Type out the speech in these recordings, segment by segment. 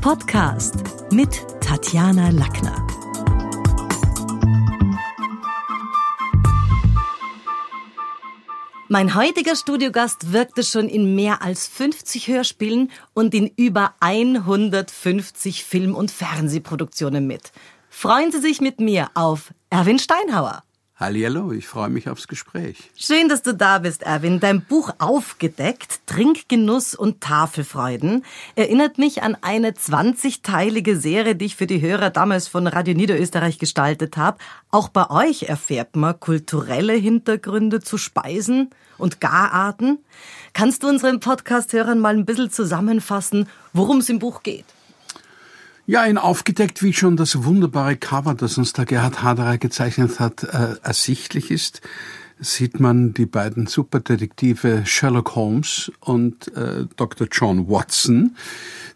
Podcast mit Tatjana Lackner. Mein heutiger Studiogast wirkte schon in mehr als 50 Hörspielen und in über 150 Film- und Fernsehproduktionen mit. Freuen Sie sich mit mir auf Erwin Steinhauer. Hallihallo, ich freue mich aufs Gespräch. Schön, dass du da bist, Erwin. Dein Buch Aufgedeckt, Trinkgenuss und Tafelfreuden erinnert mich an eine 20-teilige Serie, die ich für die Hörer damals von Radio Niederösterreich gestaltet habe. Auch bei euch erfährt man kulturelle Hintergründe zu Speisen und Gararten. Kannst du unseren Podcast-Hörern mal ein bisschen zusammenfassen, worum es im Buch geht? Ja, in aufgedeckt, wie schon das wunderbare Cover, das uns der Gerhard Haderer gezeichnet hat, äh, ersichtlich ist, sieht man die beiden Superdetektive Sherlock Holmes und äh, Dr. John Watson,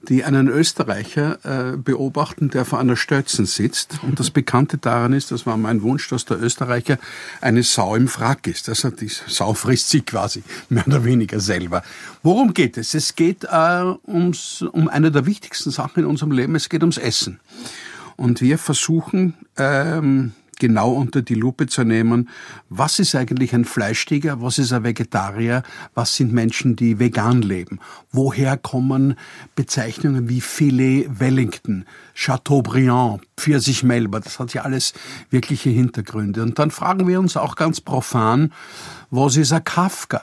die einen Österreicher äh, beobachten, der vor einer Stötzen sitzt. Und das Bekannte daran ist, das war mein Wunsch, dass der Österreicher eine Sau im Frack ist. Also die Sau frisst sie quasi mehr oder weniger selber. Worum geht es? Es geht äh, ums, um eine der wichtigsten Sachen in unserem Leben. Es geht ums Essen. Und wir versuchen, ähm, genau unter die Lupe zu nehmen, was ist eigentlich ein Fleischtiger, was ist ein Vegetarier, was sind Menschen, die vegan leben, woher kommen Bezeichnungen wie Filet Wellington, Chateaubriand, Pfirsich Melba, das hat ja alles wirkliche Hintergründe. Und dann fragen wir uns auch ganz profan, was ist ein Kafka?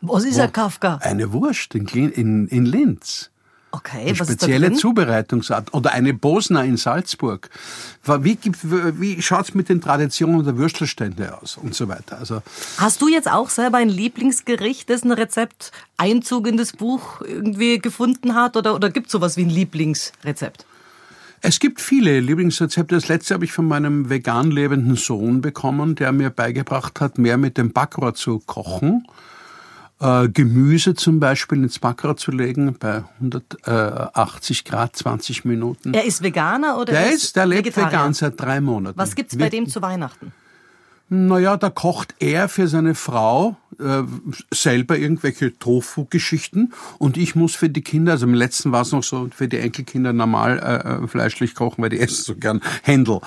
Was ist ein Kafka? Eine Wurst in, in, in Linz. Okay, eine was spezielle? Zubereitungsart. Oder eine Bosner in Salzburg. Wie, wie schaut's mit den Traditionen der Würstelstände aus und so weiter? Also Hast du jetzt auch selber ein Lieblingsgericht, dessen Rezept Einzug in das Buch irgendwie gefunden hat? Oder, oder gibt es sowas wie ein Lieblingsrezept? Es gibt viele Lieblingsrezepte. Das letzte habe ich von meinem vegan lebenden Sohn bekommen, der mir beigebracht hat, mehr mit dem Backrohr zu kochen. Äh, Gemüse zum Beispiel ins Backrohr zu legen bei 180 Grad 20 Minuten. Er ist Veganer oder der er ist, der lebt Vegetarier? vegan seit drei Monaten. Was gibt's bei dem zu Weihnachten? Naja, da kocht er für seine Frau äh, selber irgendwelche Tofu-Geschichten und ich muss für die Kinder, also im letzten war es noch so, für die Enkelkinder normal äh, äh, fleischlich kochen, weil die essen so gern Händel.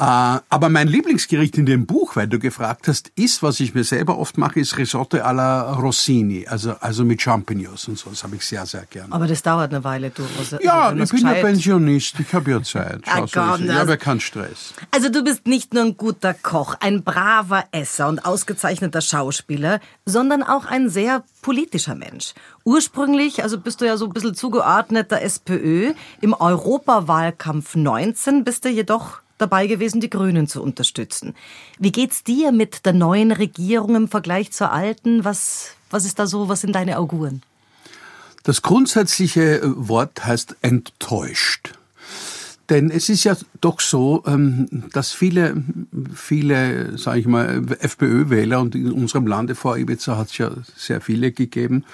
Äh, aber mein Lieblingsgericht in dem Buch, weil du gefragt hast, ist, was ich mir selber oft mache, ist Risotto alla Rossini, also, also mit Champignons und so. Das habe ich sehr, sehr gern. Aber das dauert eine Weile, du. Also, Ja, man's ich bin ja Pensionist, ich habe ja Zeit. Ah, Schau, so komm, ich habe ja keinen Stress. Also du bist nicht nur ein guter Koch, ein braver Esser und ausgezeichneter Schauspieler, sondern auch ein sehr politischer Mensch. Ursprünglich, also bist du ja so ein bisschen zugeordnet der SPÖ. Im Europawahlkampf 19 bist du jedoch dabei gewesen, die Grünen zu unterstützen. Wie geht's dir mit der neuen Regierung im Vergleich zur alten? Was, was ist da so, was sind deine Auguren? Das grundsätzliche Wort heißt enttäuscht. Denn es ist ja doch so, ähm, dass viele, viele, sage ich mal, FPÖ-Wähler und in unserem Lande vor Ibiza hat es ja sehr viele gegeben,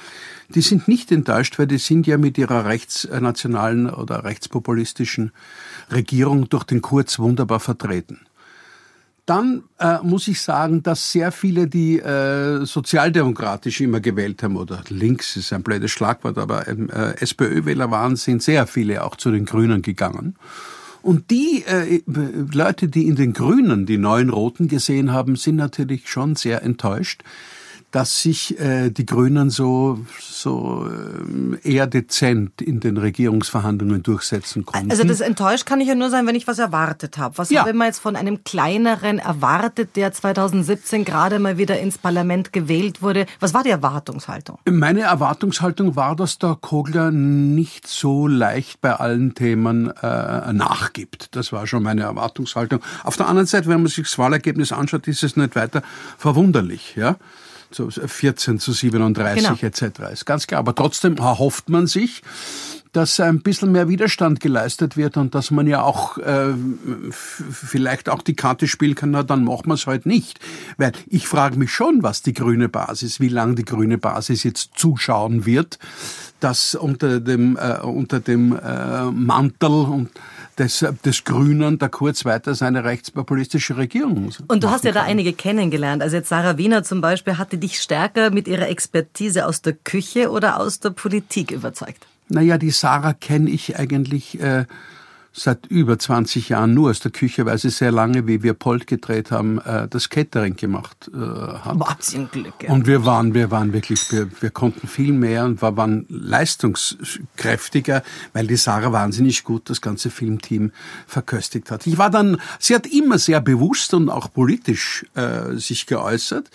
die sind nicht enttäuscht, weil die sind ja mit ihrer rechtsnationalen oder rechtspopulistischen Regierung durch den Kurz wunderbar vertreten. Dann äh, muss ich sagen, dass sehr viele, die äh, sozialdemokratisch immer gewählt haben, oder links ist ein blödes Schlagwort, aber ähm, äh, SPÖ-Wähler waren, sind sehr viele auch zu den Grünen gegangen. Und die äh, Leute, die in den Grünen die neuen Roten gesehen haben, sind natürlich schon sehr enttäuscht, dass sich äh, die Grünen so, so ähm, eher dezent in den Regierungsverhandlungen durchsetzen konnten. Also das enttäuscht kann ich ja nur sein, wenn ich was erwartet habe. Was Ja. habe ich mal jetzt von einem kleineren erwartet, der 2017 gerade mal wieder ins Parlament gewählt wurde? Was war die Erwartungshaltung? Meine Erwartungshaltung war, dass der Kogler nicht so leicht bei allen Themen äh, nachgibt. Das war schon meine Erwartungshaltung. Auf der anderen Seite, wenn man sich das Wahlergebnis anschaut, ist es nicht weiter verwunderlich. Ja? So 14 zu 37 Genau. etc. Ist ganz klar. Aber trotzdem erhofft man sich, dass ein bisschen mehr Widerstand geleistet wird und dass man ja auch äh, vielleicht auch die Karte spielen kann, na dann machen wir es halt nicht. Weil ich frage mich schon, was die grüne Basis, wie lange die grüne Basis jetzt zuschauen wird, dass unter dem, äh, unter dem äh, Mantel und des, des Grünen da kurz weiter seine rechtspopulistische Regierung. Und du hast ja da einige kennengelernt. Also jetzt Sarah Wiener zum Beispiel, hatte dich stärker mit ihrer Expertise aus der Küche oder aus der Politik überzeugt? Naja, die Sarah kenne ich eigentlich äh, seit über 20 Jahren nur aus der Küche, weil sie sehr lange, wie wir Polt gedreht haben, äh, das Catering gemacht äh, hat. Wahnsinn Glück. Ja. Und wir waren, wir waren wirklich, wir, wir konnten viel mehr und wir waren leistungskräftiger, weil die Sarah wahnsinnig gut das ganze Filmteam verköstigt hat. Ich war dann, sie hat immer sehr bewusst und auch politisch äh, sich geäußert.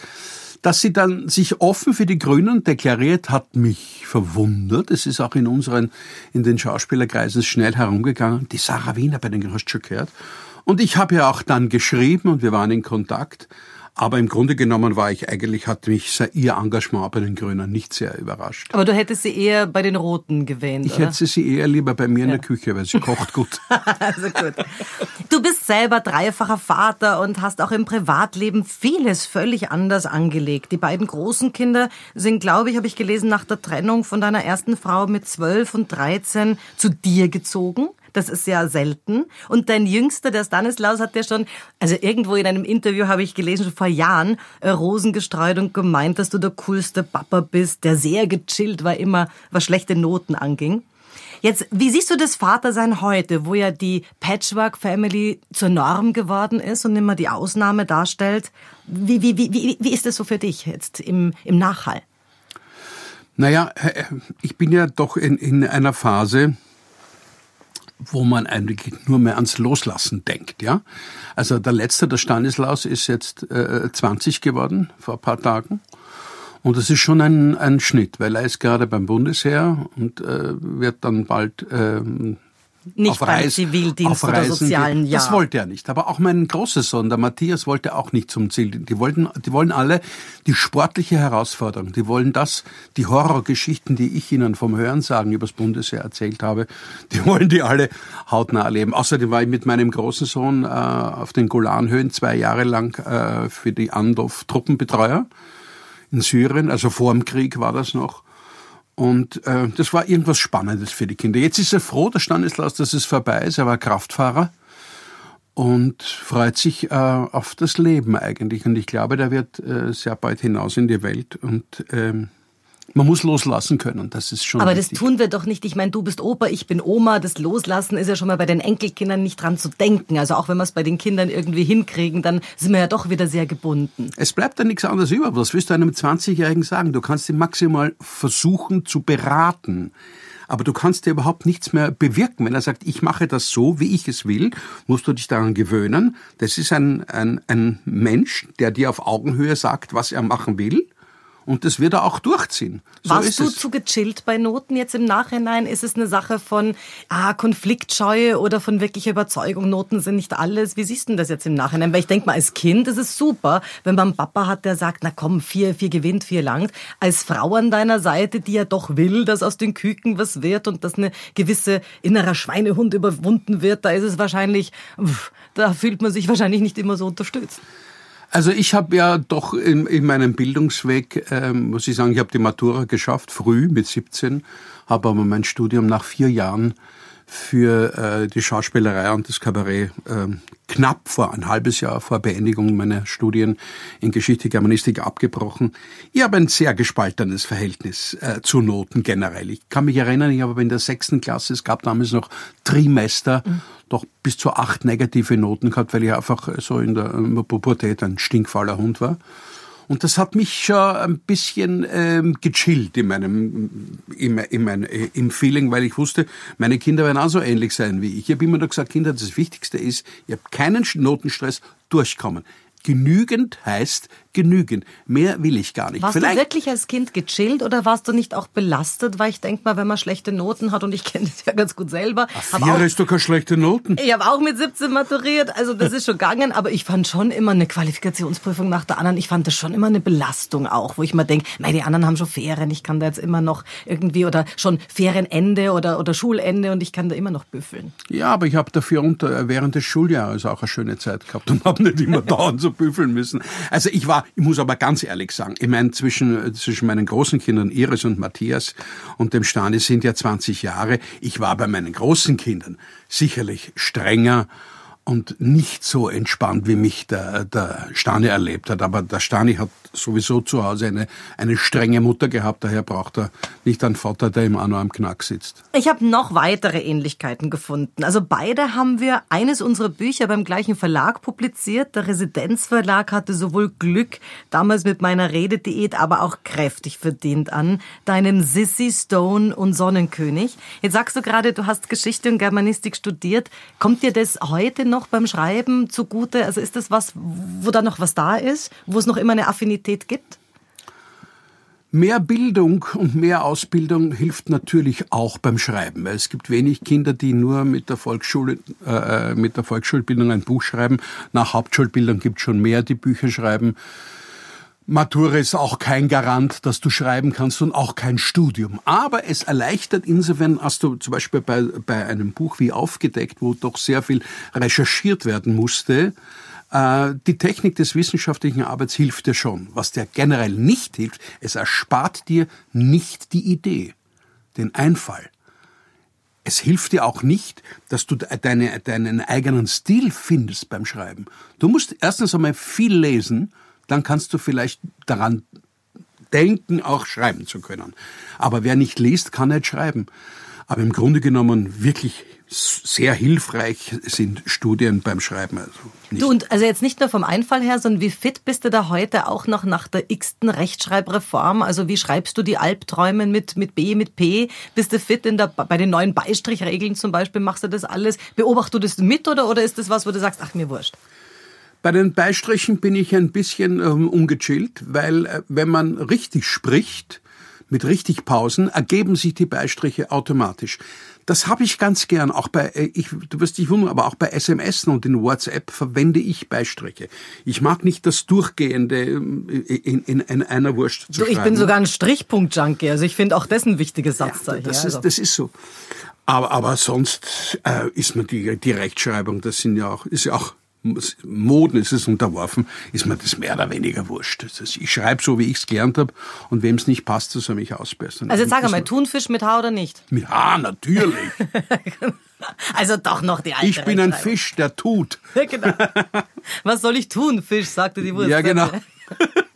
Dass sie dann sich offen für die Grünen deklariert, hat mich verwundert. Es ist auch in unseren, in den Schauspielerkreisen schnell herumgegangen. Die Sarah Wiener bei den hast du schon gehört. Und ich habe ja auch dann geschrieben und wir waren in Kontakt. Aber im Grunde genommen war ich eigentlich, hat mich ihr Engagement bei den Grünen nicht sehr überrascht. Aber du hättest sie eher bei den Roten gewähnt, Ich oder? hätte sie eher lieber bei mir ja. in der Küche, weil sie kocht gut. also gut. Du bist selber dreifacher Vater und hast auch im Privatleben vieles völlig anders angelegt. Die beiden großen Kinder sind, glaube ich, habe ich gelesen, nach der Trennung von deiner ersten Frau mit 12 und 13 zu dir gezogen. Das ist sehr selten. Und dein Jüngster, der Stanislaus, hat ja schon, also irgendwo in einem Interview habe ich gelesen, schon vor Jahren, äh, Rosen gestreut und gemeint, dass du der coolste Papa bist, der sehr gechillt war immer, was schlechte Noten anging. Jetzt, wie siehst du das Vatersein heute, wo ja die Patchwork-Family zur Norm geworden ist und immer die Ausnahme darstellt? Wie, wie, wie, wie ist das so für dich jetzt im, im Nachhall? Naja, äh, ich bin ja doch in, in einer Phase, wo man eigentlich nur mehr ans Loslassen denkt, ja. Also der letzte, der Stanislaus, ist jetzt äh, 20 geworden vor ein paar Tagen. Und das ist schon ein, ein Schnitt, weil er ist gerade beim Bundesheer und äh, wird dann bald ähm, nicht auf beim Zivildienst oder sozialen Jahr. Das wollte er nicht. Aber auch mein großer Sohn, der Matthias, wollte auch nicht zum Ziel. Die wollten, die wollen alle die sportliche Herausforderung. Die wollen das, die Horrorgeschichten, die ich ihnen vom Hörensagen übers Bundesheer erzählt habe, die wollen die alle hautnah erleben. Außerdem war ich mit meinem großen Sohn äh, auf den Golanhöhen zwei Jahre lang äh, für die Andorf Truppenbetreuer in Syrien. Also vor dem Krieg war das noch. Und äh, das war irgendwas Spannendes für die Kinder. Jetzt ist er froh, der Stanislaus, dass es vorbei ist. Er war Kraftfahrer und freut sich äh, auf das Leben eigentlich. Und ich glaube, der wird äh, sehr bald hinaus in die Welt und ähm, man muss loslassen können, das ist schon. Aber wichtig. das tun wir doch nicht. Ich meine, du bist Opa, ich bin Oma. Das Loslassen ist ja schon mal bei den Enkelkindern nicht dran zu denken. Also auch wenn wir es bei den Kindern irgendwie hinkriegen, dann sind wir ja doch wieder sehr gebunden. Es bleibt dann nichts anderes über. Was willst du einem 20-Jährigen sagen? Du kannst ihn maximal versuchen zu beraten. Aber du kannst dir überhaupt nichts mehr bewirken. Wenn er sagt, ich mache das so, wie ich es will, musst du dich daran gewöhnen. Das ist ein, ein, ein Mensch, der dir auf Augenhöhe sagt, was er machen will. Und das wird er auch durchziehen. So Warst du es. zu gechillt bei Noten jetzt im Nachhinein? Ist es eine Sache von ah, Konfliktscheue oder von wirklicher Überzeugung? Noten sind nicht alles. Wie siehst du das jetzt im Nachhinein? Weil ich denke mal, als Kind ist es super, wenn man einen Papa hat, der sagt, na komm, vier, vier gewinnt, vier langt. Als Frau an deiner Seite, die ja doch will, dass aus den Küken was wird und dass eine gewisse innerer Schweinehund überwunden wird, da ist es wahrscheinlich, da fühlt man sich wahrscheinlich nicht immer so unterstützt. Also ich habe ja doch in, in meinem Bildungsweg, ähm, muss ich sagen, ich habe die Matura geschafft, früh mit 17, habe aber mein Studium nach vier Jahren für äh, die Schauspielerei und das Kabarett äh, knapp vor ein halbes Jahr vor Beendigung meiner Studien in Geschichte Germanistik abgebrochen. Ich habe ein sehr gespaltenes Verhältnis äh, zu Noten generell. Ich kann mich erinnern, ich habe in der sechsten Klasse, es gab damals noch Trimester, mhm. doch bis zu acht negative Noten gehabt, weil ich einfach so in der Pubertät ein stinkfauler Hund war. Und das hat mich schon ein bisschen ähm, gechillt in meinem, in, in mein, äh, im Feeling, weil ich wusste, meine Kinder werden auch so ähnlich sein wie ich. Ich habe immer nur gesagt, Kinder, das Wichtigste ist, ihr habt keinen Notenstress, durchkommen. Genügend heißt genügend. Mehr will ich gar nicht. Warst Vielleicht du wirklich als Kind gechillt oder warst du nicht auch belastet? Weil ich denke mal, wenn man schlechte Noten hat, und ich kenne das ja ganz gut selber. Ach, vier ist doch keine schlechte Noten. Ich habe auch mit 17 maturiert, also das ist schon gegangen, aber ich fand schon immer eine Qualifikationsprüfung nach der anderen. Ich fand das schon immer eine Belastung auch, wo ich mir denke, nein, die anderen haben schon Ferien, ich kann da jetzt immer noch irgendwie oder schon Ferienende oder, oder Schulende und ich kann da immer noch büffeln. Ja, aber ich habe dafür unter, während des Schuljahres auch eine schöne Zeit gehabt und habe nicht immer dauernd so büffeln müssen. Also ich war, ich muss aber ganz ehrlich sagen, ich meine, zwischen, zwischen meinen großen Kindern Iris und Matthias und dem Stani sind ja 20 Jahre. Ich war bei meinen großen Kindern sicherlich strenger und nicht so entspannt, wie mich der, der Stani erlebt hat. Aber der Stani hat sowieso zu Hause eine, eine strenge Mutter gehabt, daher braucht er nicht einen Vater, der ihm auch noch am Knack sitzt. Ich habe noch weitere Ähnlichkeiten gefunden. Also beide haben wir eines unserer Bücher beim gleichen Verlag publiziert. Der Residenzverlag hatte sowohl Glück, damals mit meiner Redediät, aber auch kräftig verdient an deinem Sissy Stone und Sonnenkönig. Jetzt sagst du gerade, du hast Geschichte und Germanistik studiert. Kommt dir das heute noch beim Schreiben zugute? Also ist das was, wo da noch was da ist, wo es noch immer eine Affinität gibt? Mehr Bildung und mehr Ausbildung hilft natürlich auch beim Schreiben, es gibt wenig Kinder, die nur mit der Volksschule, äh, mit der Volksschulbildung ein Buch schreiben. Nach Hauptschulbildung gibt es schon mehr, die Bücher schreiben. Matura ist auch kein Garant, dass du schreiben kannst und auch kein Studium. Aber es erleichtert insofern, als du zum Beispiel bei, bei einem Buch wie Aufgedeckt, wo doch sehr viel recherchiert werden musste, äh, die Technik des wissenschaftlichen Arbeits hilft dir schon. Was dir generell nicht hilft, es erspart dir nicht die Idee, den Einfall. Es hilft dir auch nicht, dass du deine, deinen eigenen Stil findest beim Schreiben. Du musst erstens einmal viel lesen, dann kannst du vielleicht daran denken, auch schreiben zu können. Aber wer nicht liest, kann nicht schreiben. Aber im Grunde genommen wirklich sehr hilfreich sind Studien beim Schreiben. Also du und also jetzt nicht nur vom Einfall her, sondern wie fit bist du da heute auch noch nach der x-ten Rechtschreibreform? Also wie schreibst du die Albträume mit, mit B, mit P? Bist du fit in der, bei den neuen Beistrichregeln zum Beispiel? Machst du das alles? Beobachtest du das mit oder, oder ist das was, wo du sagst, ach mir wurscht? Bei den Beistrichen bin ich ein bisschen ähm, ungechillt, weil äh, wenn man richtig spricht, mit richtig Pausen, ergeben sich die Beistriche automatisch. Das habe ich ganz gern. Auch bei, äh, ich, du wirst dich wundern, aber auch bei SMS und in WhatsApp verwende ich Beistriche. Ich mag nicht das Durchgehende ähm, in, in, in einer Wurst zu du, Ich bin sogar ein Strichpunkt-Junkie. Also ich finde auch das ein wichtiges Satzzeichen. Ja, das, ist, also. das ist so. Aber, aber sonst äh, ist mir die, die Rechtschreibung, das sind ja auch, ist ja auch Moden ist es unterworfen, ist mir das mehr oder weniger wurscht. ich schreibe so, wie ich es gelernt habe und wem es nicht passt, soll mich ausbessern. Also jetzt sag einmal, Thunfisch mit Haar oder nicht? Mit Haar, natürlich. also doch noch die alte Ich bin ein Fisch, der tut. genau. Was soll ich tun, Fisch, sagte die Wurst. Ja, genau.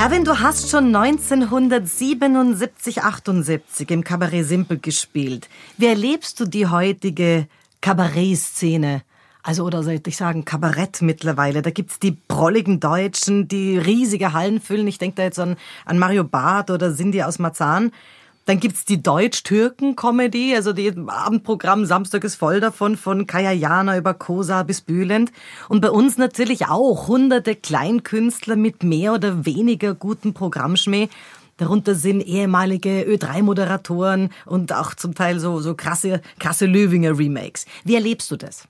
Erwin, du hast schon 1977, 78 im Kabarett Simpel gespielt. Wie erlebst du die heutige Kabarettszene? Also, oder sollte ich sagen, Kabarett mittlerweile. Da gibt's die prolligen Deutschen, die riesige Hallen füllen. Ich denke da jetzt an, an Mario Barth oder Cindy aus Marzahn. Dann gibt's die Deutsch-Türken-Comedy, also die Abendprogramm Samstag ist voll davon, von Kaya Jana über Kosa bis Bülent. Und bei uns natürlich auch hunderte Kleinkünstler mit mehr oder weniger gutem Programmschmäh. Darunter sind ehemalige Ö3-Moderatoren und auch zum Teil so, so krasse, krasse Löwinger-Remakes. Wie erlebst du das?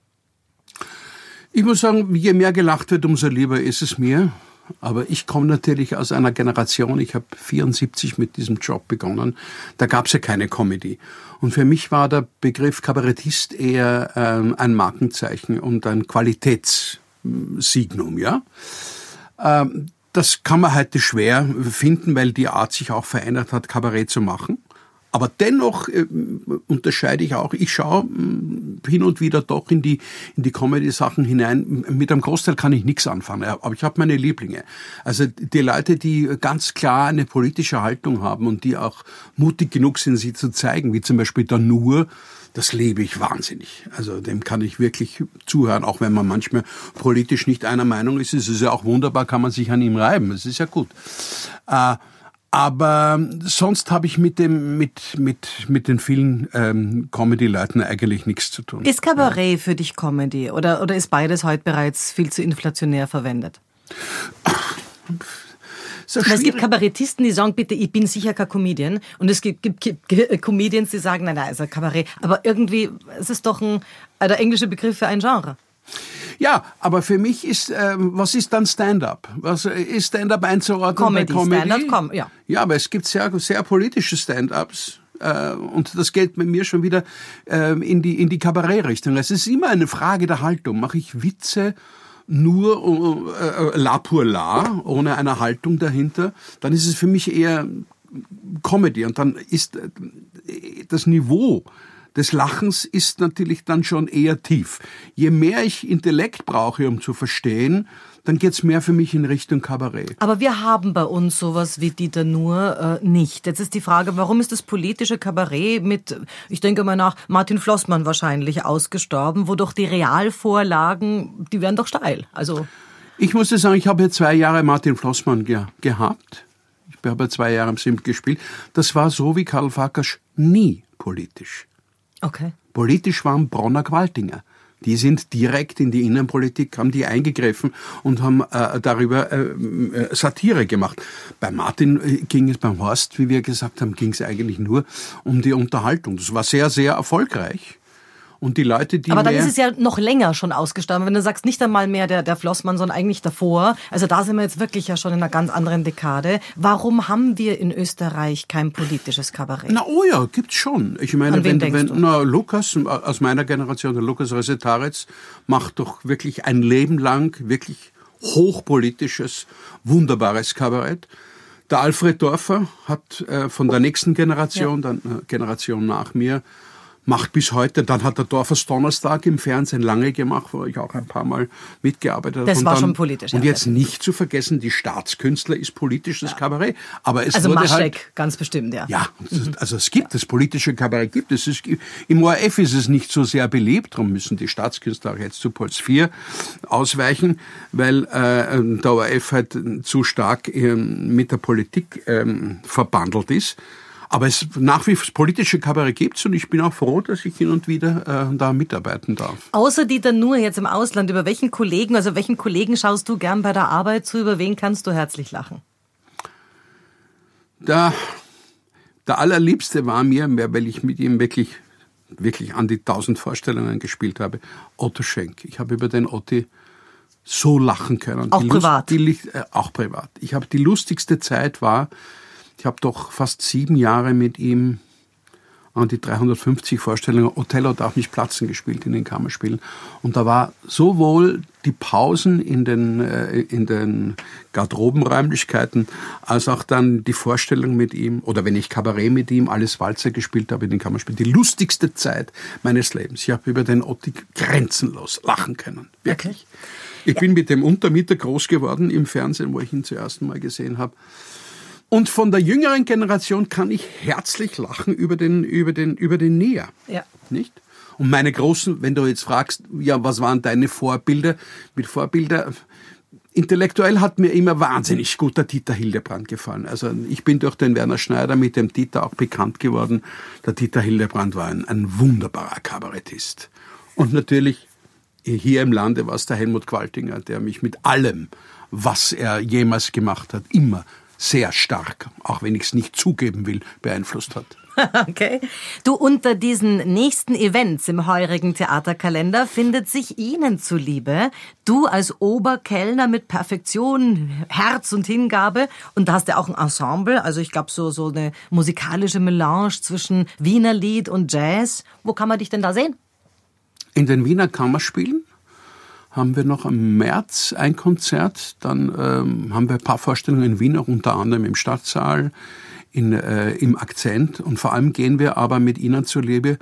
Ich muss sagen, je mehr gelacht wird, umso lieber ist es mir. Aber ich komme natürlich aus einer Generation, ich habe 74 mit diesem Job begonnen, da gab es ja keine Comedy. Und für mich war der Begriff Kabarettist eher ähm, ein Markenzeichen und ein Qualitätssignum, ja. Ähm, das kann man heute schwer finden, weil die Art sich auch verändert hat, Kabarett zu machen. Aber dennoch äh, unterscheide ich auch, ich schaue äh, hin und wieder doch in die, in die Comedy-Sachen hinein. Mit einem Großteil kann ich nichts anfangen, aber ich habe meine Lieblinge. Also die Leute, die ganz klar eine politische Haltung haben und die auch mutig genug sind, sie zu zeigen, wie zum Beispiel der Nur, das lebe ich wahnsinnig. Also dem kann ich wirklich zuhören, auch wenn man manchmal politisch nicht einer Meinung ist. Es ist ja auch wunderbar, kann man sich an ihm reiben. Es ist ja gut. Äh, aber sonst habe ich mit dem mit mit mit den vielen ähm, Comedy-Leuten eigentlich nichts zu tun. Ist Kabarett ja. für dich Comedy oder oder ist beides heute bereits viel zu inflationär verwendet? So es gibt Kabarettisten, die sagen, bitte, ich bin sicher kein Comedian. Und es gibt, gibt, gibt Comedians, die sagen, nein, nein, also Kabarett. Aber irgendwie, es ist doch ein, der englische Begriff für ein Genre. Ja, aber für mich ist, äh, was ist dann Stand-up? Was äh, ist Stand-up einzuordnen Comedy, bei Comedy? Stand-up, com ja. Ja, aber es gibt sehr, sehr politische Stand-ups. Äh, und das geht mit mir schon wieder äh, in die, in die Kabarettrichtung. Es ist immer eine Frage der Haltung. Mache ich Witze nur äh, la pour la, ohne eine Haltung dahinter, dann ist es für mich eher Comedy. Und dann ist äh, das Niveau des Lachens ist natürlich dann schon eher tief. Je mehr ich Intellekt brauche, um zu verstehen, dann geht's mehr für mich in Richtung Kabarett. Aber wir haben bei uns sowas wie Dieter Nuhr äh, nicht. Jetzt ist die Frage, warum ist das politische Kabarett mit, ich denke mal nach Martin Flossmann wahrscheinlich ausgestorben, wo doch die Realvorlagen, die wären doch steil. Also ich muss dir sagen, ich habe zwei Jahre Martin Flossmann ge gehabt. Ich habe zwei Jahre im Simt gespielt. Das war so wie Karl Farkas nie politisch. Okay. Politisch waren Bronner Gewaltinger. Die sind direkt in die Innenpolitik, haben die eingegriffen und haben äh, darüber äh, äh Satire gemacht. Bei Martin äh, ging es, beim Horst, wie wir gesagt haben, ging es eigentlich nur um die Unterhaltung. Das war sehr, sehr erfolgreich. Und die Leute, die. Aber dann ist es ja noch länger schon ausgestorben. Wenn du sagst, nicht einmal mehr der, der Flossmann, sondern eigentlich davor. Also da sind wir jetzt wirklich ja schon in einer ganz anderen Dekade. Warum haben wir in Österreich kein politisches Kabarett? Na, oh ja, gibt's schon. Ich meine, wenn, wenn, du? na, Lukas, aus meiner Generation, der Lukas Resetaritz, macht doch wirklich ein Leben lang wirklich hochpolitisches, wunderbares Kabarett. Der Alfred Dorfer hat äh, von der nächsten Generation, ja. dann äh, Generation nach mir, macht bis heute. Dann hat der Dorfers Donnerstag im Fernsehen lange gemacht, wo ich auch ein paar Mal mitgearbeitet habe. Das war dann, schon politisch. Und jetzt nicht zu vergessen, die Staatskünstler ist politisches ja. Kabarett. Aber es also Maschek, halt, ganz bestimmt, ja. Ja, also es gibt das politische Kabarett gibt es. es Im ORF ist es nicht so sehr beliebt, darum müssen die Staatskünstler auch jetzt zu Puls 4 ausweichen, weil äh, der ORF halt zu stark äh, mit der Politik äh, verbandelt ist. Aber es nach wie vor politische Kabarett gibt's und ich bin auch froh, dass ich hin und wieder äh, da mitarbeiten darf. Außer Dieter Nur jetzt im Ausland, über welchen Kollegen, also welchen Kollegen schaust du gern bei der Arbeit zu, über wen kannst du herzlich lachen? Da, der allerliebste war mir, weil ich mit ihm wirklich, wirklich an die tausend Vorstellungen gespielt habe, Otto Schenk. Ich habe über den Otti so lachen können. Auch die privat? Lust, die, äh, auch privat. Ich habe die lustigste Zeit war, ich habe doch fast sieben Jahre mit ihm an die 350 Vorstellungen Othello darf nicht platzen gespielt in den Kammerspielen. Und da war sowohl die Pausen in den, äh, in den Garderobenräumlichkeiten, als auch dann die Vorstellung mit ihm, oder wenn ich Kabarett mit ihm, alles Walzer gespielt habe in den Kammerspielen, die lustigste Zeit meines Lebens. Ich habe über den Otti grenzenlos lachen können. Wirklich. Ich bin mit dem Untermieter groß geworden im Fernsehen, wo ich ihn zum ersten Mal gesehen habe. Und von der jüngeren Generation kann ich herzlich lachen über den, über den, über den Näher. Ja. Nicht? Und meine großen, wenn du jetzt fragst, ja, was waren deine Vorbilder? Mit Vorbilder, intellektuell hat mir immer wahnsinnig gut der Dieter Hildebrand gefallen. Also ich bin durch den Werner Schneider mit dem Dieter auch bekannt geworden. Der Dieter Hildebrand war ein, ein wunderbarer Kabarettist. Und natürlich hier im Lande war es der Helmut Qualtinger, der mich mit allem, was er jemals gemacht hat, immer sehr stark, auch wenn ich es nicht zugeben will, beeinflusst hat. Okay. Du, unter diesen nächsten Events im heurigen Theaterkalender findet sich Ihnen zuliebe, du als Oberkellner mit Perfektion, Herz und Hingabe und da hast du auch ein Ensemble, also ich glaube so, so eine musikalische Melange zwischen Wiener Lied und Jazz. Wo kann man dich denn da sehen? In den Wiener Kammerspielen haben wir noch im März ein Konzert. Dann ähm, haben wir ein paar Vorstellungen in Wien, auch unter anderem im Stadtsaal, in, äh, im Akzent. Und vor allem gehen wir aber mit Ihnen zur Liebe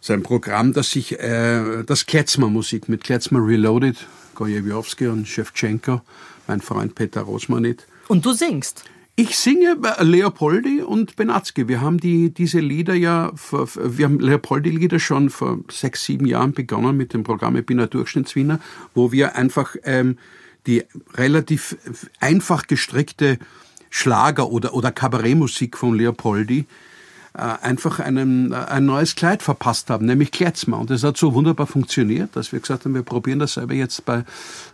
sein Programm, das sich äh, das Kletzmer-Musik mit Kletzmer Reloaded, Gojewiowski und Shevchenko, mein Freund Peter Rosmanit. Und du singst? Ich singe Leopoldi und Benatzky. Wir haben die, diese Lieder ja, vor, wir haben Leopoldi-Lieder schon vor sechs, sieben Jahren begonnen mit dem Programm Ich bin ein Durchschnittswiener, wo wir einfach ähm, die relativ einfach gestrickte Schlager- oder, oder Kabarettmusik von Leopoldi äh, einfach einen, äh, ein neues Kleid verpasst haben, nämlich Kletzmer. Und das hat so wunderbar funktioniert, dass wir gesagt haben, wir probieren das selber jetzt bei,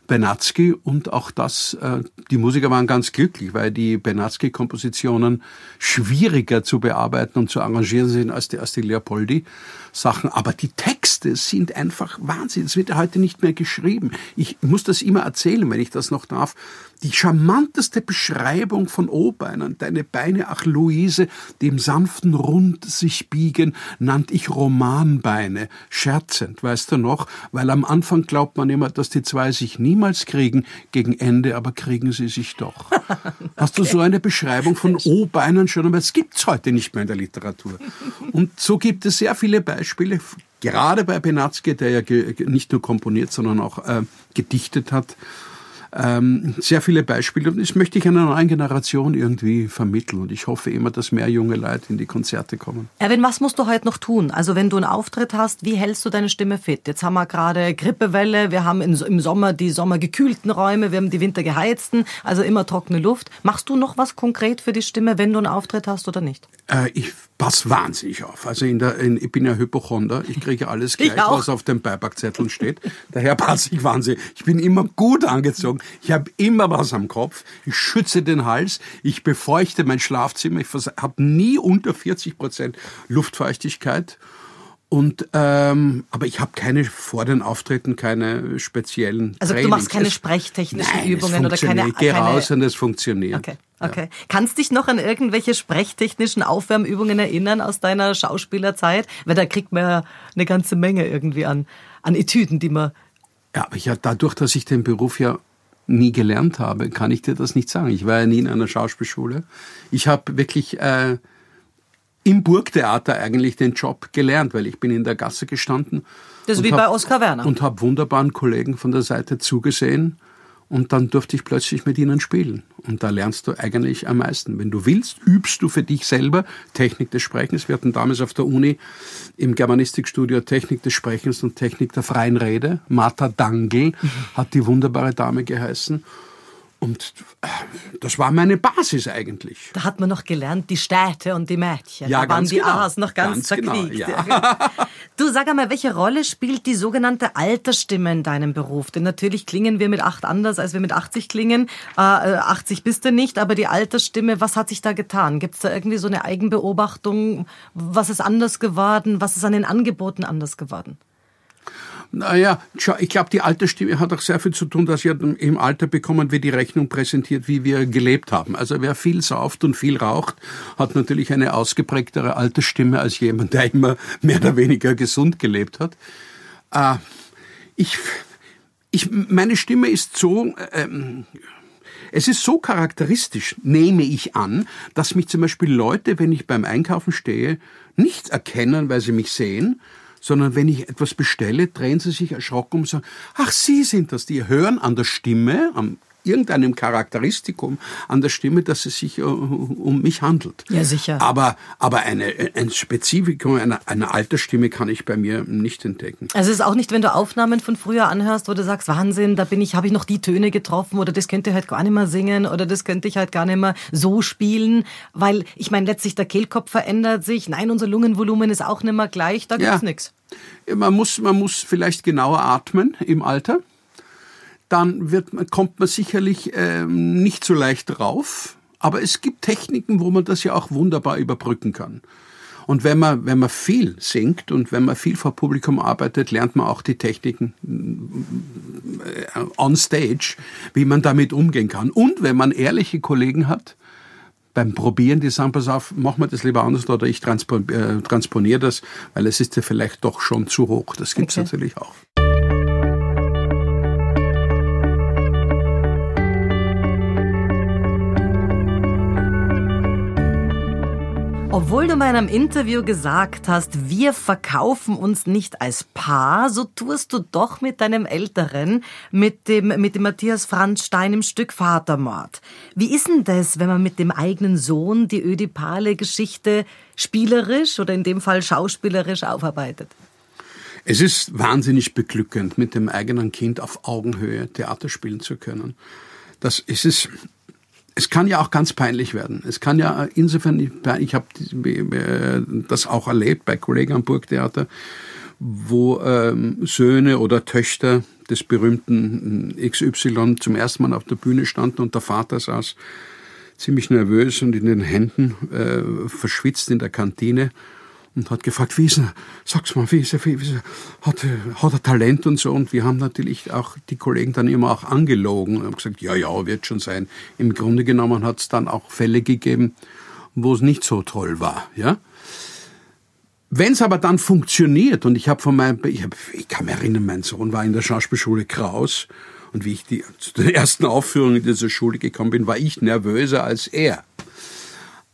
Benatzky und auch das, äh, die Musiker waren ganz glücklich, weil die Benatzky-Kompositionen schwieriger zu bearbeiten und zu arrangieren sind als die, als die Leopoldi-Sachen. Aber die Texte sind einfach Wahnsinn. Es wird ja heute nicht mehr geschrieben. Ich muss das immer erzählen, wenn ich das noch darf die charmanteste Beschreibung von O-Beinen, deine Beine, ach Luise, die im sanften Rund sich biegen, nannt ich Romanbeine, scherzend, weißt du noch, weil am Anfang glaubt man immer, dass die zwei sich niemals kriegen, gegen Ende aber kriegen sie sich doch. Hast du so eine Beschreibung von O-Beinen schon, aber es gibt's heute nicht mehr in der Literatur. Und so gibt es sehr viele Beispiele, gerade bei Benatzke, der ja nicht nur komponiert, sondern auch äh, gedichtet hat, ähm, sehr viele Beispiele und das möchte ich einer neuen Generation irgendwie vermitteln und ich hoffe immer, dass mehr junge Leute in die Konzerte kommen. Erwin, was musst du heute noch tun? Also wenn du einen Auftritt hast, wie hältst du deine Stimme fit? Jetzt haben wir gerade Grippewelle, wir haben im Sommer die sommergekühlten Räume, wir haben die Winter geheizten, also immer trockene Luft. Machst du noch was konkret für die Stimme, wenn du einen Auftritt hast oder nicht? Äh, ich pass wahnsinnig auf. Also in der, in, ich bin ja Hypochonder, ich kriege alles gleich, was auf dem Beipackzettel steht. Daher passe ich wahnsinnig. Ich bin immer gut angezogen, ich habe immer was am Kopf, ich schütze den Hals, ich befeuchte mein Schlafzimmer, ich habe nie unter 40 Prozent Luftfeuchtigkeit. Und ähm, aber ich habe keine vor den Auftritten keine speziellen. Also Trainings. du machst keine sprechtechnischen Nein, Übungen oder keine. Ich gehe keine... raus und es funktioniert. Okay. Okay. Ja. Kannst dich noch an irgendwelche sprechtechnischen Aufwärmübungen erinnern aus deiner Schauspielerzeit? Weil da kriegt man ja eine ganze Menge irgendwie an, an Etüden, die man. Ja, aber ja, dadurch, dass ich den Beruf ja nie gelernt habe, kann ich dir das nicht sagen. Ich war ja nie in einer Schauspielschule. Ich habe wirklich äh, im Burgtheater eigentlich den Job gelernt, weil ich bin in der Gasse gestanden. Das ist wie hab, bei Oskar Werner. Und habe wunderbaren Kollegen von der Seite zugesehen und dann durfte ich plötzlich mit ihnen spielen. Und da lernst du eigentlich am meisten. Wenn du willst, übst du für dich selber Technik des Sprechens. Wir hatten damals auf der Uni im Germanistikstudio Technik des Sprechens und Technik der freien Rede. Martha Dangel hat die wunderbare Dame geheißen. Und äh, das war meine Basis eigentlich. Da hat man noch gelernt, die Städte und die Mädchen. Ja, da waren die genau. A's noch ganz, ganz verquiekt. Genau, ja. Du sag einmal, welche Rolle spielt die sogenannte Altersstimme in deinem Beruf? Denn natürlich klingen wir mit acht anders, als wir mit 80 klingen. Äh, 80 bist du nicht, aber die Altersstimme, was hat sich da getan? Gibt es da irgendwie so eine Eigenbeobachtung? Was ist anders geworden? Was ist an den Angeboten anders geworden? Naja, ich glaube, die Altersstimme hat auch sehr viel zu tun, dass ja im Alter bekommen wir die Rechnung präsentiert, wie wir gelebt haben. Also wer viel sauft und viel raucht, hat natürlich eine ausgeprägtere Altersstimme als jemand, der immer mehr oder weniger gesund gelebt hat. Äh, ich, ich, meine Stimme ist so, ähm, es ist so charakteristisch, nehme ich an, dass mich zum Beispiel Leute, wenn ich beim Einkaufen stehe, nicht erkennen, weil sie mich sehen, sondern wenn ich etwas bestelle, drehen sie sich erschrocken und sagen, ach, Sie sind das. Die hören an der Stimme, am irgendeinem Charakteristikum an der Stimme, dass es sich uh, um mich handelt. Ja, sicher. Aber, aber eine, ein Spezifikum einer, einer Altersstimme kann ich bei mir nicht entdecken. Also es ist auch nicht, wenn du Aufnahmen von früher anhörst, wo du sagst, Wahnsinn, da bin ich, habe ich noch die Töne getroffen oder das könnte ich halt gar nicht mehr singen oder das könnte ich halt gar nicht mehr so spielen, weil ich meine, letztlich der Kehlkopf verändert sich, nein, unser Lungenvolumen ist auch nicht mehr gleich, da gibt's ja. nichts. Man muss, man muss vielleicht genauer atmen im Alter dann wird, kommt man sicherlich ähm, nicht so leicht drauf. Aber es gibt Techniken, wo man das ja auch wunderbar überbrücken kann. Und wenn man, wenn man viel singt und wenn man viel vor Publikum arbeitet, lernt man auch die Techniken äh, on stage, wie man damit umgehen kann. Und wenn man ehrliche Kollegen hat, beim Probieren, die sagen, pass auf, machen wir das lieber anders oder ich äh, transponiere das, weil es ist ja vielleicht doch schon zu hoch. Das gibt's okay. natürlich auch. Obwohl du in einem Interview gesagt hast, wir verkaufen uns nicht als Paar, so tust du doch mit deinem Älteren, mit dem, mit dem Matthias Franz Stein im Stück Vatermord. Wie ist denn das, wenn man mit dem eigenen Sohn die ödipale Geschichte spielerisch oder in dem Fall schauspielerisch aufarbeitet? Es ist wahnsinnig beglückend, mit dem eigenen Kind auf Augenhöhe Theater spielen zu können. Das ist es es kann ja auch ganz peinlich werden. Es kann ja insofern, ich habe äh, das auch erlebt bei Kollegen am Burgtheater, wo ähm, Söhne oder Töchter des berühmten XY zum ersten Mal auf der Bühne standen und der Vater saß ziemlich nervös und in den Händen äh, verschwitzt in der Kantine und hat gefragt, wie ist er? Sag's mal, wie ist er? Wie ist er? Hat, hat er Talent und so? Und wir haben natürlich auch die Kollegen dann immer auch angelogen und haben gesagt, ja, ja, wird schon sein. Im Grunde genommen hat es dann auch Fälle gegeben, wo es nicht so toll war, ja. Wenn es aber dann funktioniert, und ich habe von meinem, ich, hab, ich kann mich erinnern, mein Sohn war in der Schauspielschule Kraus, und wie ich die, zu der ersten Aufführung in dieser Schule gekommen bin, war ich nervöser als er.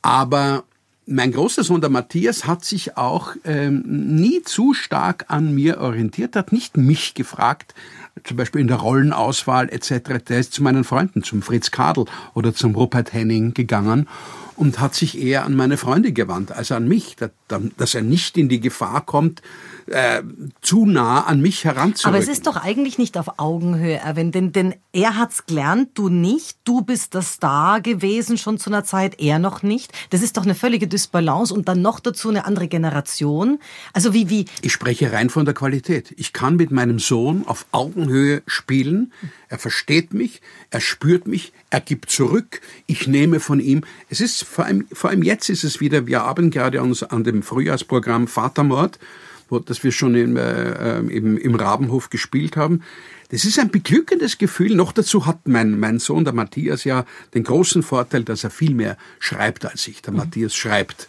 Aber mein großer Sohn, der Matthias, hat sich auch ähm, nie zu stark an mir orientiert, hat nicht mich gefragt, zum Beispiel in der Rollenauswahl etc. Der ist zu meinen Freunden, zum Fritz Kadel oder zum Rupert Henning gegangen und hat sich eher an meine Freunde gewandt als an mich, dass er nicht in die Gefahr kommt, äh, zu nah an mich heranzurücken. Aber es ist doch eigentlich nicht auf Augenhöhe, Erwin, denn, denn er hat's gelernt, du nicht. Du bist der Star gewesen schon zu einer Zeit, er noch nicht. Das ist doch eine völlige Dysbalance und dann noch dazu eine andere Generation. Also wie, wie? Ich spreche rein von der Qualität. Ich kann mit meinem Sohn auf Augenhöhe spielen. Er versteht mich, er spürt mich, er gibt zurück. Ich nehme von ihm. Es ist vor allem, vor allem jetzt ist es wieder, wir haben gerade uns an dem Frühjahrsprogramm Vatermord wo, das wir schon im, äh, im, im Rabenhof gespielt haben. Das ist ein beglückendes Gefühl. Noch dazu hat mein, mein Sohn, der Matthias, ja den großen Vorteil, dass er viel mehr schreibt als ich. Der mhm. Matthias schreibt.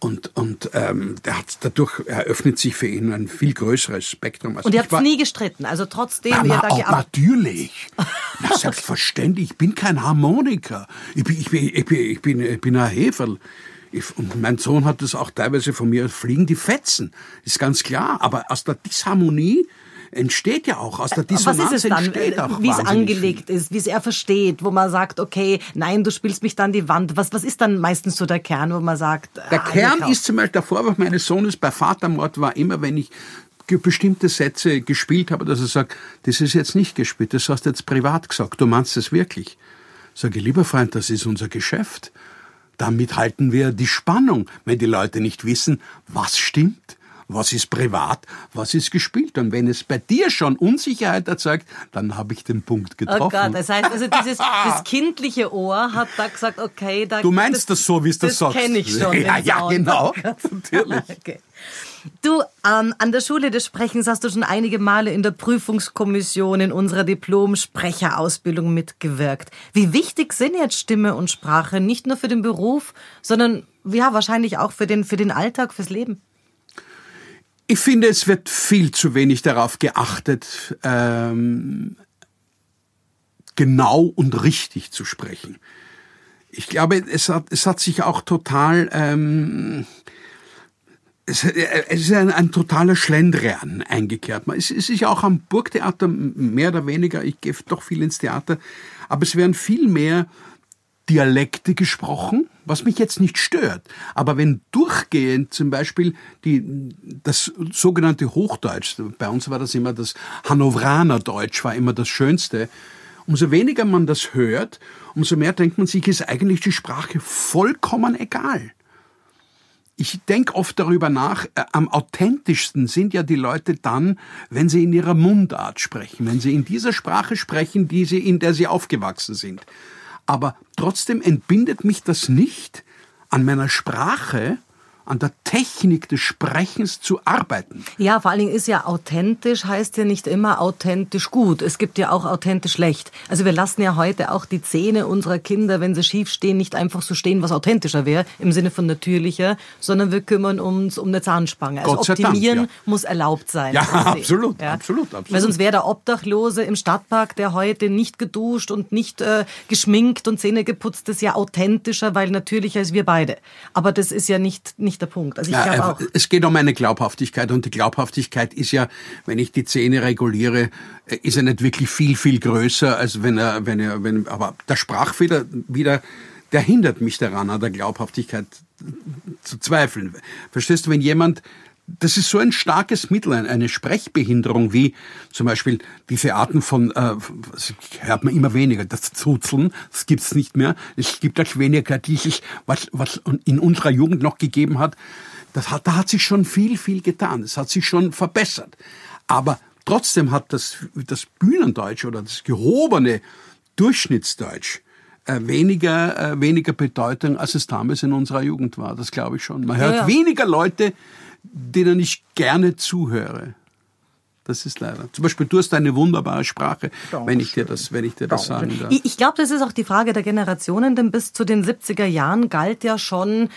Und, und ähm, der hat, dadurch eröffnet sich für ihn ein viel größeres Spektrum. Als und ihr habt nie gestritten, also trotzdem na, ihr da auch Natürlich. na, selbstverständlich. Ich bin kein Harmoniker. Ich bin, ich bin, ich bin, ich bin, ich bin ein Heferl. Ich, und mein Sohn hat das auch teilweise von mir, fliegen die Fetzen, ist ganz klar. Aber aus der Disharmonie entsteht ja auch, aus der Dissonanz Was ist es dann, entsteht auch Wie es angelegt ist, wie es er versteht, wo man sagt, okay, nein, du spielst mich dann die Wand. Was, was ist dann meistens so der Kern, wo man sagt... Der ah, Kern ist zum Beispiel, der Vorwurf meines Sohnes bei Vatermord war immer, wenn ich bestimmte Sätze gespielt habe, dass er sagt, das ist jetzt nicht gespielt, das hast du jetzt privat gesagt, du meinst das wirklich. Sage, lieber Freund, das ist unser Geschäft. Damit halten wir die Spannung, wenn die Leute nicht wissen, was stimmt, was ist privat, was ist gespielt. Und wenn es bei dir schon Unsicherheit erzeugt, dann habe ich den Punkt getroffen. Oh Gott, das heißt also dieses das kindliche Ohr hat da gesagt, okay, da Du meinst das, das so, wie es das, das sagst. Das kenne ich schon. Ja, ja, genau. Natürlich. Okay. Du, ähm, an der Schule des Sprechens hast du schon einige Male in der Prüfungskommission in unserer Diplom-Sprecherausbildung mitgewirkt. Wie wichtig sind jetzt Stimme und Sprache nicht nur für den Beruf, sondern ja wahrscheinlich auch für den, für den Alltag, fürs Leben? Ich finde, es wird viel zu wenig darauf geachtet, ähm, genau und richtig zu sprechen. Ich glaube, es hat, es hat sich auch total ähm, es, äh, es ist ein, ein totaler Schlendrian eingekehrt. Es, ist ja auch am Burgtheater mehr oder weniger, ich gehe doch viel ins Theater, aber es werden viel mehr Dialekte gesprochen, was mich jetzt nicht stört. Aber wenn durchgehend zum Beispiel die, das sogenannte Hochdeutsch, bei uns war das immer das Hannoveraner Deutsch, war immer das Schönste, umso weniger man das hört, umso mehr denkt man sich, ist eigentlich die Sprache vollkommen egal ich denke oft darüber nach, äh, am authentischsten sind ja die Leute dann, wenn sie in ihrer Mundart sprechen, wenn sie in dieser Sprache sprechen, die sie, in der sie aufgewachsen sind. Aber trotzdem entbindet mich das nicht an meiner Sprache, an der Technik des Sprechens zu arbeiten. Ja, vor allen Dingen ist ja authentisch, heißt ja nicht immer authentisch gut. Es gibt ja auch authentisch schlecht. Also wir lassen ja heute auch die Zähne unserer Kinder, wenn sie schief stehen, nicht einfach so stehen, was authentischer wäre, im Sinne von natürlicher, sondern wir kümmern uns um eine Zahnspange. Also optimieren Dank, ja. muss erlaubt sein. Ja, absolut, ja? absolut, absolut. Weil sonst wäre der Obdachlose im Stadtpark, der heute nicht geduscht und nicht äh, geschminkt und Zähne geputzt ist, ja authentischer, weil natürlicher als wir beide. Aber das ist ja nicht, nicht nicht der Punkt. Also ich ja, auch. Es geht um eine Glaubhaftigkeit und die Glaubhaftigkeit ist ja, wenn ich die Zähne reguliere, äh, ist er nicht wirklich viel, viel größer, als wenn er, wenn er, wenn, aber der Sprachfehler wieder, der hindert mich daran, an der Glaubhaftigkeit zu zweifeln. Verstehst du, wenn jemand das ist so ein starkes Mittel, eine Sprechbehinderung, wie zum Beispiel diese Arten von, äh, hört man immer weniger, das Zuzeln, das gibt's nicht mehr. Es gibt auch weniger dieses, was, was in unserer Jugend noch gegeben hat. Das hat, da hat sich schon viel, viel getan. Es hat sich schon verbessert. Aber trotzdem hat das, das Bühnendeutsch oder das gehobene Durchschnittsdeutsch äh, weniger, äh, weniger Bedeutung, als es damals in unserer Jugend war. Das glaube ich schon. Man hört Ja, ja. weniger Leute, denen ich gerne zuhöre. Das ist leider. Zum Beispiel, du hast eine wunderbare Sprache, wenn ich dir das, wenn ich dir das sagen darf. Ich, ich glaube, das ist auch die Frage der Generationen, denn bis zu den 70er Jahren galt ja schon,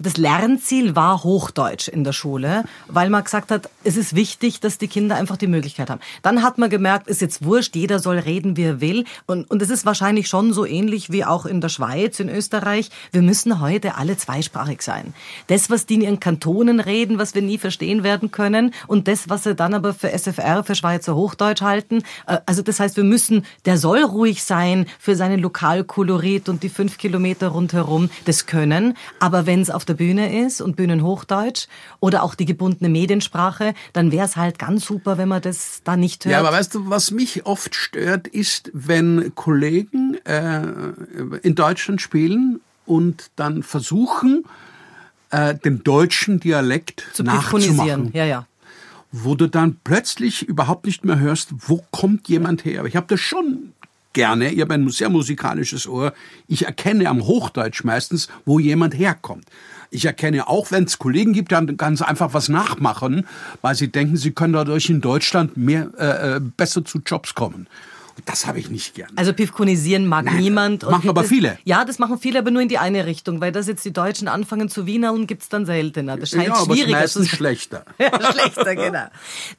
das Lernziel war Hochdeutsch in der Schule, weil man gesagt hat, es ist wichtig, dass die Kinder einfach die Möglichkeit haben. Dann hat man gemerkt, ist jetzt wurscht, jeder soll reden, wie er will. Und, und es ist wahrscheinlich schon so ähnlich wie auch in der Schweiz, in Österreich. Wir müssen heute alle zweisprachig sein. Das, was die in ihren Kantonen reden, was wir nie verstehen werden können und das, was sie dann aber für SFR, für Schweizer Hochdeutsch halten. Äh, Also das heißt, wir müssen, der soll ruhig sein für seinen Lokalkolorit und die fünf Kilometer rundherum, das können. Aber wenn es auf der Bühne ist und Bühnenhochdeutsch oder auch die gebundene Mediensprache, dann wäre es halt ganz super, wenn man das da nicht hört. Ja, aber weißt du, was mich oft stört, ist, wenn Kollegen äh, in Deutschland spielen und dann versuchen, äh, den deutschen Dialekt zu nachzumachen. Ja, ja. wo du dann plötzlich überhaupt nicht mehr hörst, wo kommt jemand her. Ich habe das schon gerne, ich habe ein sehr musikalisches Ohr, ich erkenne am Hochdeutsch meistens, wo jemand herkommt. Ich erkenne auch, wenn es Kollegen gibt, die dann ganz einfach was nachmachen, weil sie denken, sie können dadurch in Deutschland mehr, äh, äh, besser zu Jobs kommen. Und das habe ich nicht gern. Also Pifkonisieren mag Nein, niemand. machen aber das, viele. Ja, das machen viele, aber nur in die eine Richtung, weil das jetzt die Deutschen anfangen zu wienern, gibt's dann seltener. Das scheint ja, aber schwieriger zu meistens schlechter. Ja, schlechter, genau.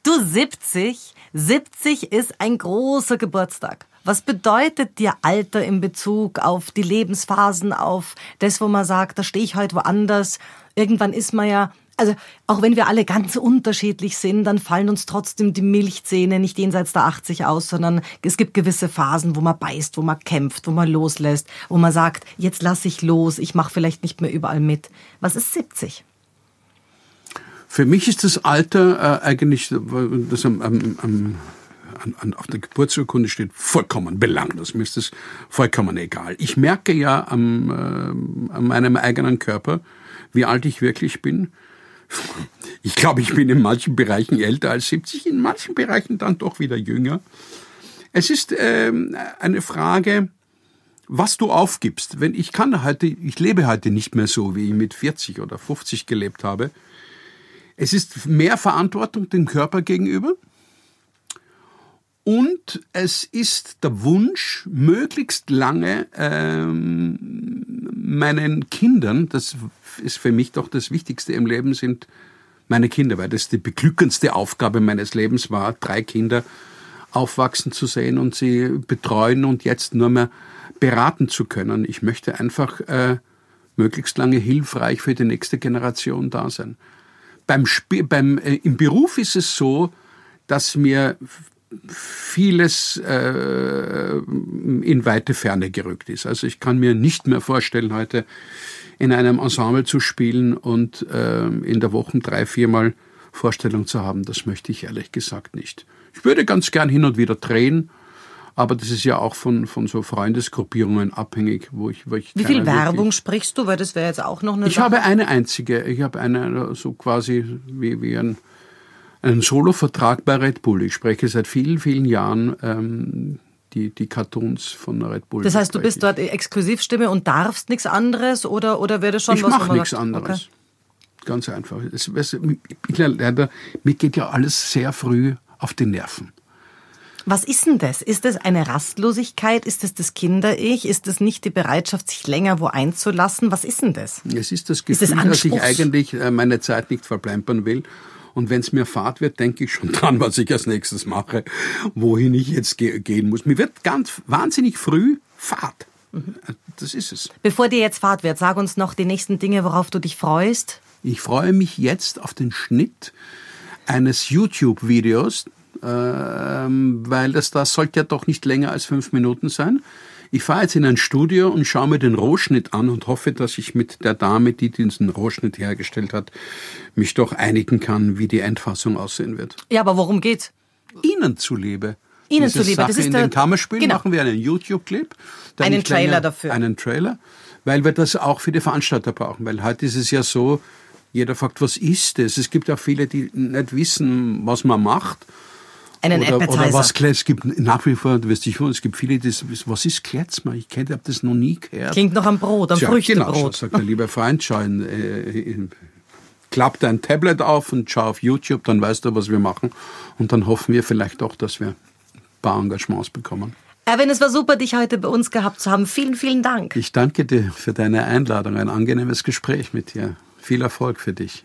Du 70, 70 ist ein großer Geburtstag. Was bedeutet dir Alter in Bezug auf die Lebensphasen, auf das, wo man sagt, da stehe ich heute woanders. Irgendwann ist man ja, also auch wenn wir alle ganz unterschiedlich sind, dann fallen uns trotzdem die Milchzähne nicht jenseits der 80 aus, sondern es gibt gewisse Phasen, wo man beißt, wo man kämpft, wo man loslässt, wo man sagt, jetzt lasse ich los, ich mache vielleicht nicht mehr überall mit. Was ist 70? Für mich ist das Alter äh, eigentlich, das am, am, am, an, an, auf der Geburtsurkunde steht, vollkommen belanglos. Mir ist das vollkommen egal. Ich merke ja am, äh, an meinem eigenen Körper, wie alt ich wirklich bin. Ich glaube, ich bin in manchen Bereichen älter als 70, in manchen Bereichen dann doch wieder jünger. Es ist ähm, eine Frage, was du aufgibst. Wenn ich kann heute, ich lebe heute nicht mehr so, wie ich mit 40 oder 50 gelebt habe. Es ist mehr Verantwortung dem Körper gegenüber. Und es ist der Wunsch, möglichst lange ähm, meinen Kindern, das ist für mich doch das Wichtigste im Leben, sind meine Kinder, weil das die beglückendste Aufgabe meines Lebens war, drei Kinder aufwachsen zu sehen und sie betreuen und jetzt nur mehr beraten zu können. Ich möchte einfach äh, möglichst lange hilfreich für die nächste Generation da sein. Beim, beim äh, Im Beruf ist es so, dass mir vieles äh, in weite Ferne gerückt ist. Also ich kann mir nicht mehr vorstellen, heute in einem Ensemble zu spielen und äh, in der Woche drei, viermal Vorstellung zu haben. Das möchte ich ehrlich gesagt nicht. Ich würde ganz gern hin und wieder drehen, aber das ist ja auch von, von so Freundesgruppierungen abhängig, wo ich, wo ich Wie viel Werbung sprichst du? Weil das wäre jetzt auch noch eine ich Sache. habe eine einzige, ich habe eine so quasi wie, wie ein, einen Solo-Vertrag bei Red Bull. Ich spreche seit vielen, vielen Jahren ähm, die, die Cartoons von Red Bull. Das heißt, du bist dort Exklusivstimme und darfst nichts anderes oder, oder wäre das schon ich was, wo mache nichts anderes. Okay. Ganz einfach. Es, es, ich, leider, mir geht ja alles sehr früh auf die Nerven. Was ist denn das? Ist das eine Rastlosigkeit? Ist das das Kinder-Ich? Ist das nicht die Bereitschaft, sich länger wo einzulassen? Was ist denn das? Es ist das Ist Gefühl, es dass ich eigentlich äh, meine Zeit nicht verplempern will. Und wenn es mir fad wird, denke ich schon dran, was ich als nächstes mache, wohin ich jetzt ge gehen muss. Mir wird ganz wahnsinnig früh fad. Das ist es. Bevor dir jetzt Fahrt wird, sag uns noch die nächsten Dinge, worauf du dich freust. Ich freue mich jetzt auf den Schnitt eines YouTube-Videos, weil das, das sollte ja doch nicht länger als fünf Minuten sein. Ich fahre jetzt in ein Studio und schaue mir den Rohschnitt an und hoffe, dass ich mit der Dame, die diesen Rohschnitt hergestellt hat, mich doch einigen kann, wie die Endfassung aussehen wird. Ja, aber worum geht's? Ihnen zuliebe. Ihnen Diese zuliebe, Sache das ist in den Kammerspielen genau. machen wir einen YouTube-Clip. Einen Trailer dafür. Einen Trailer, weil wir das auch für die Veranstalter brauchen. Weil heute ist es ja so, jeder fragt, was ist das? Es gibt auch viele, die nicht wissen, was man macht. Einen oder, Appetizer. Oder was es gibt nach wie vor, du wirst dich es gibt viele, die, was ist Kletzmer? Ich kenne, habe das noch nie gehört. Klingt noch am Brot, am Tja, Früchtebrot. Genau, sagt der liebe Freund, schau in, äh, klapp dein Tablet auf und schau auf YouTube, dann weißt du, was wir machen. Und dann hoffen wir vielleicht doch, dass wir ein paar Engagements bekommen. Erwin, es war super, dich heute bei uns gehabt zu haben. Vielen, vielen Dank. Ich danke dir für deine Einladung, ein angenehmes Gespräch mit dir. Viel Erfolg für dich.